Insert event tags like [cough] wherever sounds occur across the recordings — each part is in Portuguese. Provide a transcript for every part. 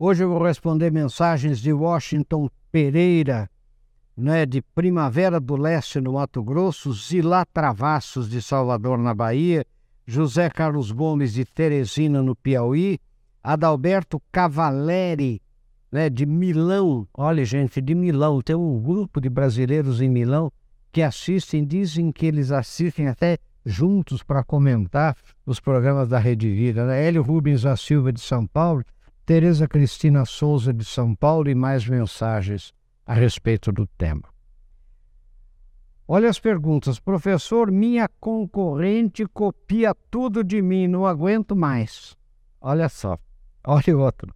Hoje eu vou responder mensagens de Washington Pereira, né, de Primavera do Leste, no Mato Grosso, Zilá Travassos, de Salvador, na Bahia, José Carlos Gomes, de Teresina, no Piauí, Adalberto Cavaleri, né, de Milão. Olha, gente, de Milão. Tem um grupo de brasileiros em Milão que assistem, dizem que eles assistem até juntos para comentar os programas da Rede Vida. Né? Hélio Rubens da Silva, de São Paulo, Tereza Cristina Souza, de São Paulo, e mais mensagens a respeito do tema. Olha as perguntas. Professor, minha concorrente copia tudo de mim, não aguento mais. Olha só. Olha outro.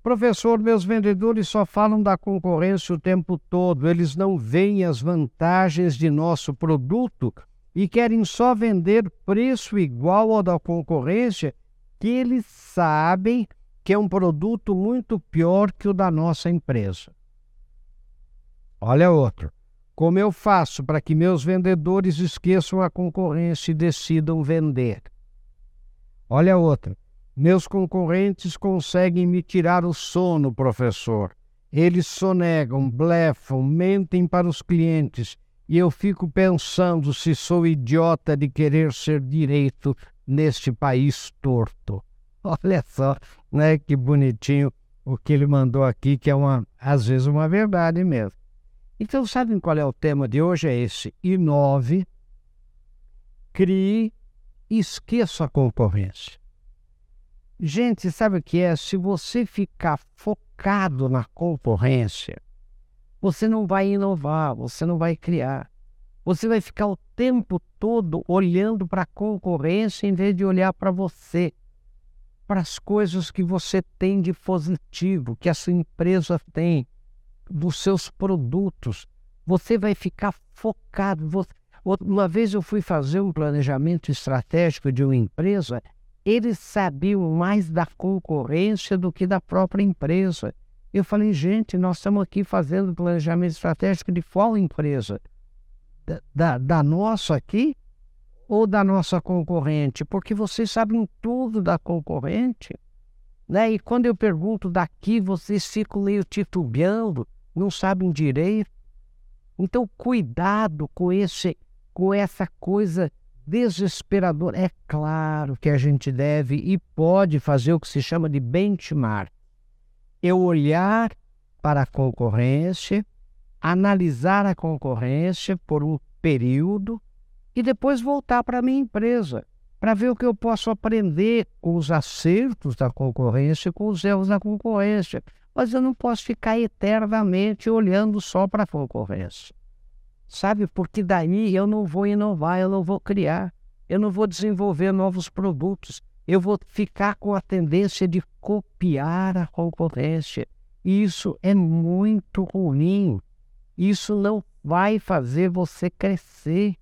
Professor, meus vendedores só falam da concorrência o tempo todo. Eles não veem as vantagens de nosso produto e querem só vender preço igual ao da concorrência, que eles sabem que é um produto muito pior que o da nossa empresa. Olha outro. Como eu faço para que meus vendedores esqueçam a concorrência e decidam vender? Olha outra. Meus concorrentes conseguem me tirar o sono, professor. Eles sonegam, blefam, mentem para os clientes e eu fico pensando se sou idiota de querer ser direito neste país torto. [laughs] Olha só, né, que bonitinho o que ele mandou aqui, que é uma, às vezes uma verdade mesmo. Então, sabem qual é o tema de hoje? É esse: inove, crie esqueça a concorrência. Gente, sabe o que é? Se você ficar focado na concorrência, você não vai inovar, você não vai criar. Você vai ficar o tempo todo olhando para a concorrência em vez de olhar para você, para as coisas que você tem de positivo, que a sua empresa tem, dos seus produtos. Você vai ficar focado. Uma vez eu fui fazer um planejamento estratégico de uma empresa, eles sabiam mais da concorrência do que da própria empresa. Eu falei, gente, nós estamos aqui fazendo planejamento estratégico de qual empresa? Da, da, da nossa aqui ou da nossa concorrente? Porque vocês sabem tudo da concorrente. Né? E quando eu pergunto daqui, vocês ficam meio titubeando não sabem direito. Então, cuidado com esse, com essa coisa desesperadora. É claro que a gente deve e pode fazer o que se chama de benchmark. Eu olhar para a concorrência, analisar a concorrência por um período e depois voltar para a minha empresa para ver o que eu posso aprender com os acertos da concorrência, com os erros da concorrência mas eu não posso ficar eternamente olhando só para a concorrência. Sabe? Porque daí eu não vou inovar, eu não vou criar, eu não vou desenvolver novos produtos, eu vou ficar com a tendência de copiar a concorrência. Isso é muito ruim. Isso não vai fazer você crescer.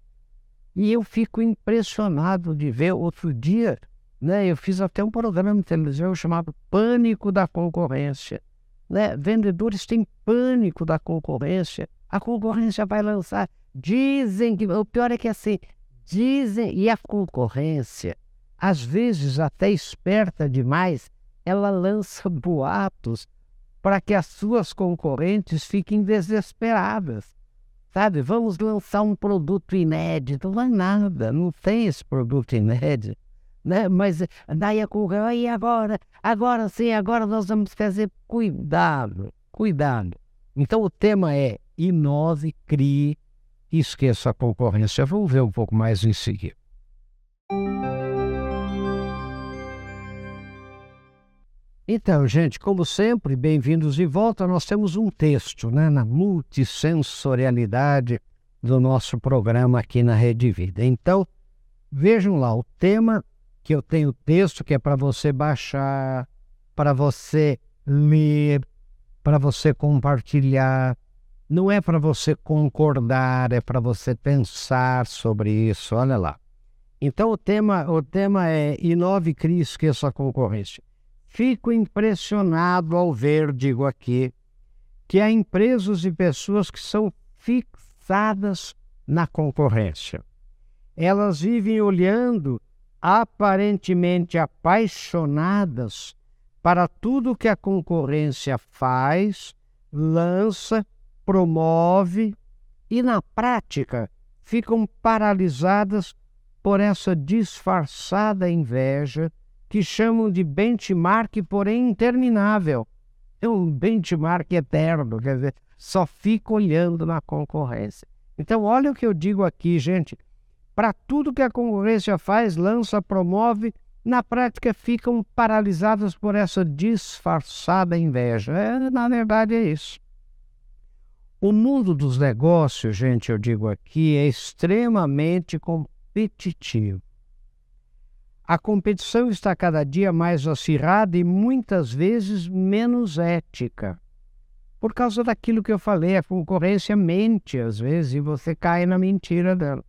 E eu fico impressionado de ver outro dia, né? Eu fiz até um programa de televisão chamado Pânico da Concorrência. Né? Vendedores têm pânico da concorrência. A concorrência vai lançar. Dizem que. O pior é que é assim. Dizem. E a concorrência, às vezes até esperta demais, ela lança boatos para que as suas concorrentes fiquem desesperadas. Sabe, vamos lançar um produto inédito. Não é nada, não tem esse produto inédito né? Mas daí a correu, e agora? Agora sim, agora nós vamos fazer cuidado, cuidado. Então o tema é inove, crie esqueça a concorrência. Vamos ver um pouco mais em seguida. Então, gente, como sempre, bem-vindos de volta. Nós temos um texto né, na multissensorialidade do nosso programa aqui na Rede Vida. Então, vejam lá, o tema que eu tenho texto que é para você baixar, para você ler, para você compartilhar. Não é para você concordar, é para você pensar sobre isso. Olha lá. Então o tema, o tema é Inove Crie Esqueça a Concorrência. Fico impressionado ao ver, digo aqui, que há empresas e pessoas que são fixadas na concorrência. Elas vivem olhando aparentemente apaixonadas para tudo que a concorrência faz, lança, promove e, na prática, ficam paralisadas por essa disfarçada inveja que chamam de benchmark, porém interminável. É um benchmark eterno, quer dizer, só fica olhando na concorrência. Então, olha o que eu digo aqui, gente. Para tudo que a concorrência faz, lança, promove, na prática ficam paralisadas por essa disfarçada inveja. É, na verdade, é isso. O mundo dos negócios, gente, eu digo aqui, é extremamente competitivo. A competição está cada dia mais acirrada e muitas vezes menos ética. Por causa daquilo que eu falei, a concorrência mente às vezes e você cai na mentira dela.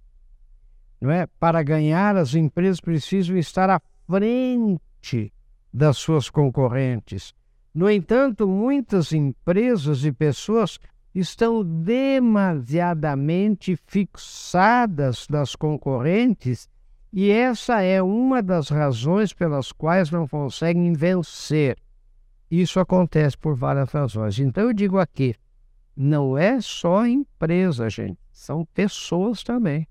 Não é? Para ganhar, as empresas precisam estar à frente das suas concorrentes. No entanto, muitas empresas e pessoas estão demasiadamente fixadas nas concorrentes e essa é uma das razões pelas quais não conseguem vencer. Isso acontece por várias razões. Então eu digo aqui, não é só empresa, gente, são pessoas também.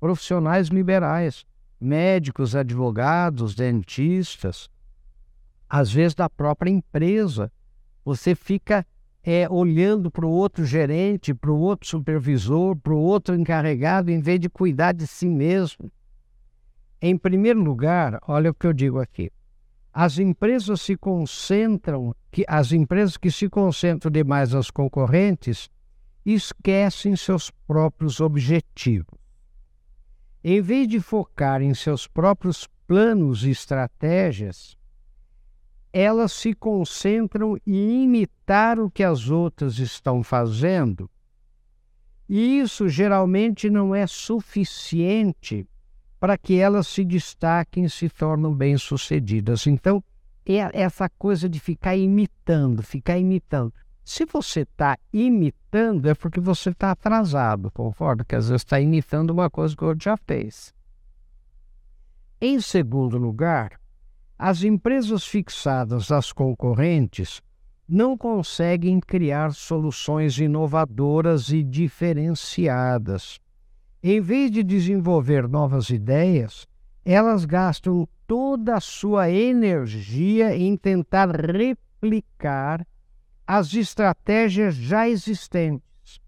Profissionais liberais, médicos, advogados, dentistas, às vezes da própria empresa. Você fica é, olhando para o outro gerente, para o outro supervisor, para o outro encarregado, em vez de cuidar de si mesmo. Em primeiro lugar, olha o que eu digo aqui. As empresas se concentram, que as empresas que se concentram demais nas concorrentes esquecem seus próprios objetivos. Em vez de focar em seus próprios planos e estratégias, elas se concentram em imitar o que as outras estão fazendo. E isso geralmente não é suficiente para que elas se destaquem e se tornem bem-sucedidas. Então, é essa coisa de ficar imitando, ficar imitando. Se você está imitando, é porque você está atrasado, concorda? Que às vezes está imitando uma coisa que o outro já fez. Em segundo lugar, as empresas fixadas às concorrentes não conseguem criar soluções inovadoras e diferenciadas. Em vez de desenvolver novas ideias, elas gastam toda a sua energia em tentar replicar as estratégias já existentes.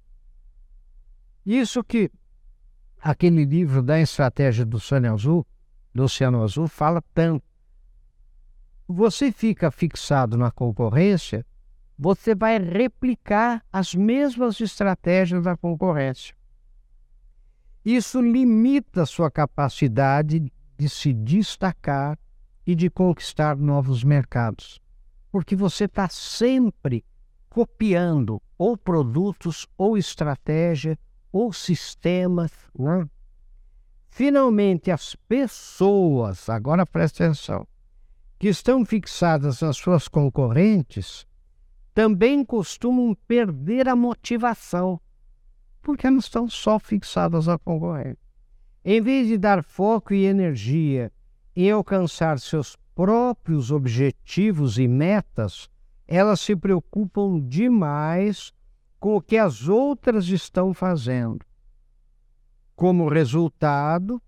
Isso que aquele livro da estratégia do Oceano Azul, do Oceano Azul fala tanto você fica fixado na concorrência, você vai replicar as mesmas estratégias da concorrência. Isso limita a sua capacidade de se destacar e de conquistar novos mercados, porque você está sempre copiando ou produtos, ou estratégia, ou sistemas. Né? Finalmente, as pessoas, agora presta atenção, que estão fixadas nas suas concorrentes também costumam perder a motivação, porque elas estão só fixadas na concorrente. Em vez de dar foco e energia em alcançar seus próprios objetivos e metas, elas se preocupam demais com o que as outras estão fazendo. Como resultado,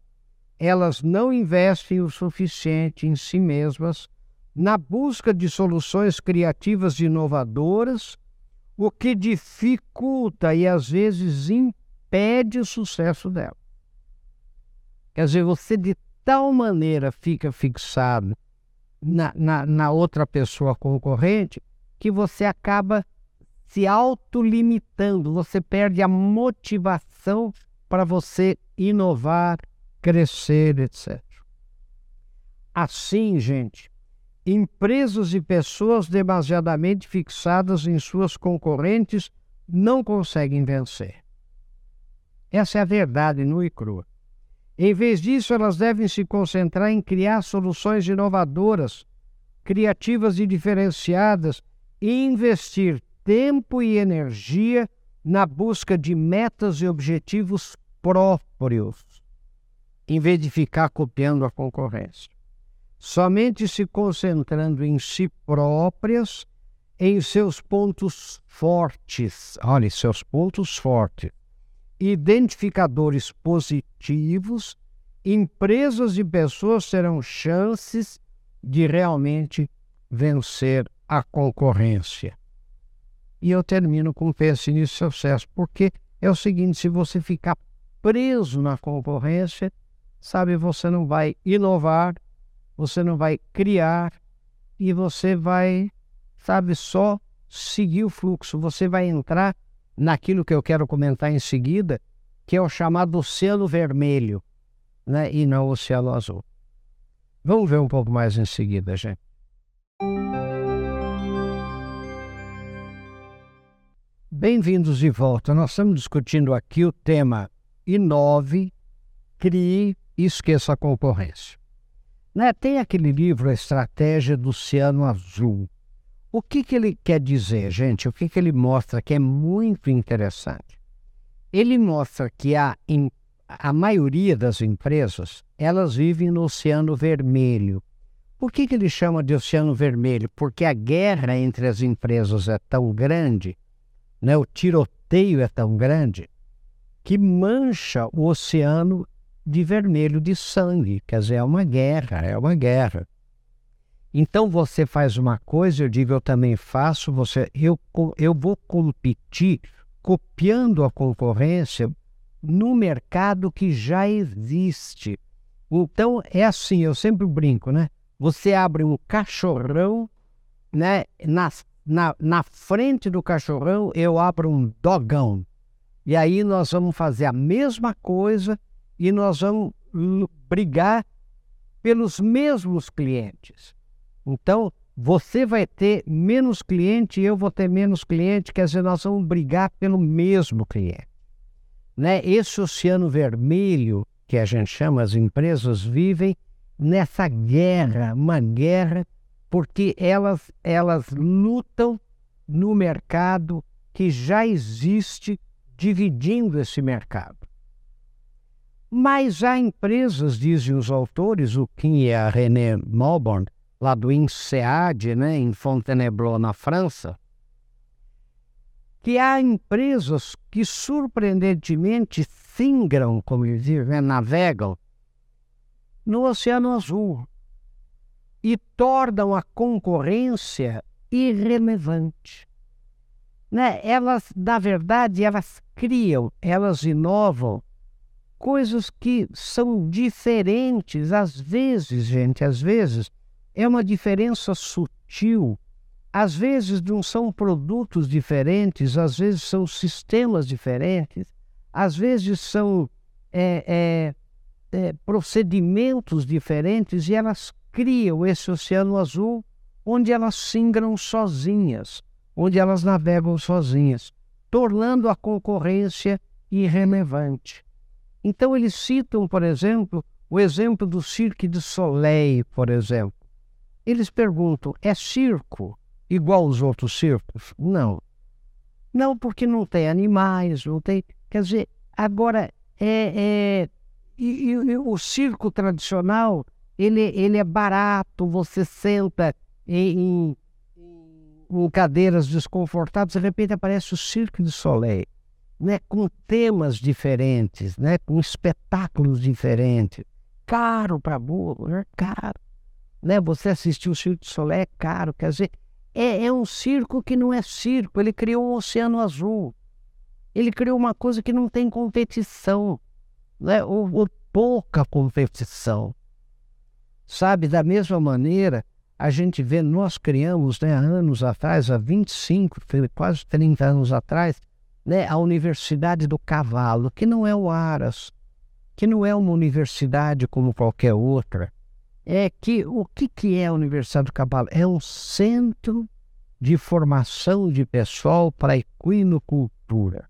elas não investem o suficiente em si mesmas na busca de soluções criativas e inovadoras, o que dificulta e às vezes impede o sucesso dela. Quer dizer, você de tal maneira fica fixado na, na, na outra pessoa concorrente que você acaba se autolimitando, você perde a motivação para você inovar, crescer, etc. Assim, gente, empresas e pessoas demasiadamente fixadas em suas concorrentes não conseguem vencer. Essa é a verdade nua e crua. Em vez disso, elas devem se concentrar em criar soluções inovadoras, criativas e diferenciadas e investir tempo e energia na busca de metas e objetivos próprios em vez de ficar copiando a concorrência. Somente se concentrando em si próprias, em seus pontos fortes. Olha, seus pontos fortes. Identificadores positivos, empresas e pessoas terão chances de realmente vencer a concorrência. E eu termino com pense nisso sucesso, porque é o seguinte: se você ficar preso na concorrência, sabe, você não vai inovar, você não vai criar e você vai, sabe, só seguir o fluxo. Você vai entrar naquilo que eu quero comentar em seguida, que é o chamado oceano vermelho, né? e não o oceano azul. Vamos ver um pouco mais em seguida, gente. Bem-vindos de volta. Nós estamos discutindo aqui o tema Inove, Crie e Esqueça a Concorrência. Né? Tem aquele livro A Estratégia do Oceano Azul. O que, que ele quer dizer, gente? O que, que ele mostra que é muito interessante? Ele mostra que a, a maioria das empresas elas vivem no Oceano Vermelho. Por que, que ele chama de Oceano Vermelho? Porque a guerra entre as empresas é tão grande né, o tiroteio é tão grande que mancha o oceano de vermelho de sangue. Quer dizer, é uma guerra, é uma guerra. Então você faz uma coisa, eu digo eu também faço, você, eu, eu vou competir copiando a concorrência no mercado que já existe. Então é assim, eu sempre brinco, né? Você abre um cachorrão né, nas na, na frente do cachorrão eu abro um dogão. E aí nós vamos fazer a mesma coisa e nós vamos brigar pelos mesmos clientes. Então, você vai ter menos cliente e eu vou ter menos cliente, quer dizer, nós vamos brigar pelo mesmo cliente. Né? Esse oceano vermelho, que a gente chama, as empresas vivem nessa guerra, uma guerra porque elas, elas lutam no mercado que já existe, dividindo esse mercado. Mas há empresas, dizem os autores, o Kim e a René Malborn, lá do INSEAD, né, em Fontainebleau, na França, que há empresas que surpreendentemente singram, como eles dizem, né, navegam no Oceano Azul e tornam a concorrência irrelevante. Né? Elas, na verdade, elas criam, elas inovam coisas que são diferentes. Às vezes, gente, às vezes é uma diferença sutil. Às vezes não são produtos diferentes, às vezes são sistemas diferentes, às vezes são é, é, é, procedimentos diferentes e elas criam esse oceano azul onde elas singram sozinhas, onde elas navegam sozinhas, tornando a concorrência irrelevante. Então eles citam, por exemplo, o exemplo do Cirque du Soleil, por exemplo. Eles perguntam: é circo igual aos outros circos? Não. Não, porque não tem animais, não tem. Quer dizer, agora é. é e, e o circo tradicional ele, ele é barato, você senta em, em cadeiras desconfortáveis, de repente aparece o Cirque du Soleil, né, com temas diferentes, né, com espetáculos diferentes. Caro para burro, é caro. Né? Você assistiu o Cirque du Soleil é caro, quer dizer, é, é um circo que não é circo, ele criou um oceano azul. Ele criou uma coisa que não tem competição, né? ou, ou pouca competição. Sabe, da mesma maneira, a gente vê, nós criamos, né, anos atrás, há 25, quase 30 anos atrás, né, a Universidade do Cavalo, que não é o Aras, que não é uma universidade como qualquer outra. É que o que, que é a Universidade do Cavalo? É um centro de formação de pessoal para equinocultura.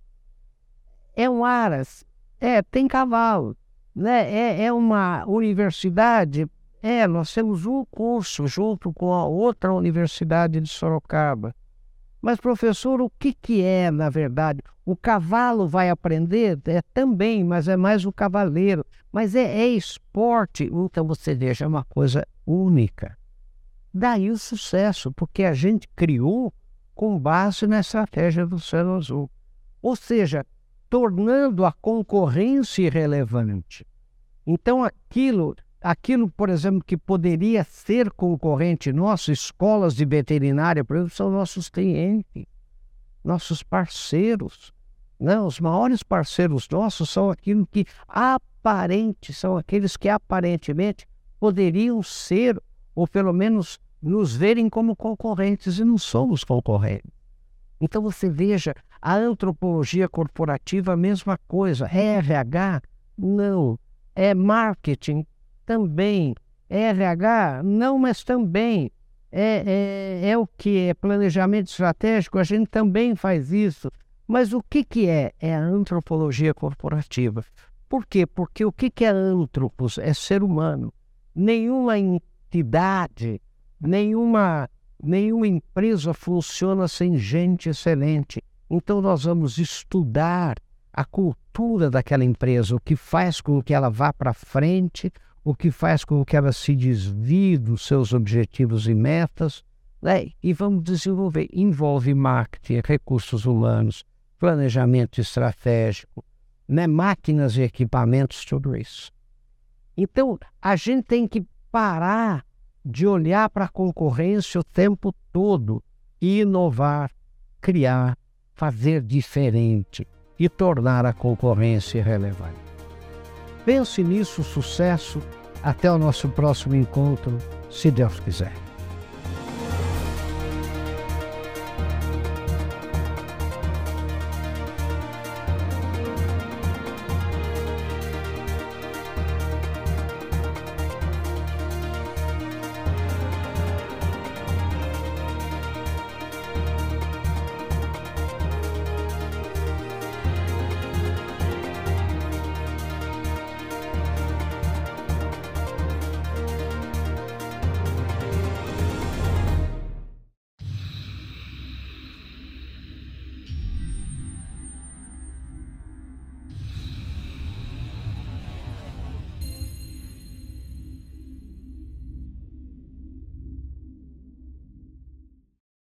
É um Aras, é, tem cavalo. Né? É, é uma universidade é, nós temos um curso junto com a outra universidade de Sorocaba. Mas, professor, o que, que é, na verdade? O cavalo vai aprender? É também, mas é mais o cavaleiro. Mas é, é esporte. Então você veja, é uma coisa única. Daí o sucesso, porque a gente criou com base na estratégia do Céu Azul. Ou seja, tornando a concorrência irrelevante. Então, aquilo, aquilo, por exemplo, que poderia ser concorrente nosso, escolas de veterinária, por exemplo, são nossos clientes, nossos parceiros. Não, os maiores parceiros nossos são aquilo que aparente, são aqueles que aparentemente poderiam ser, ou pelo menos nos verem como concorrentes, e não somos concorrentes. Então você veja, a antropologia corporativa, a mesma coisa. RH? Não. É marketing? Também. RH? Não, mas também. É, é, é o que? É planejamento estratégico? A gente também faz isso. Mas o que, que é? É a antropologia corporativa. Por quê? Porque o que, que é antropos? É ser humano. Nenhuma entidade, nenhuma, nenhuma empresa funciona sem gente excelente. Então, nós vamos estudar a cultura daquela empresa, o que faz com que ela vá para frente, o que faz com que ela se desvie dos seus objetivos e metas, né? e vamos desenvolver. Envolve marketing, recursos humanos, planejamento estratégico, né? máquinas e equipamentos, tudo isso. Então, a gente tem que parar de olhar para a concorrência o tempo todo e inovar, criar fazer diferente e tornar a concorrência relevante. Pense nisso, sucesso. Até o nosso próximo encontro, se Deus quiser.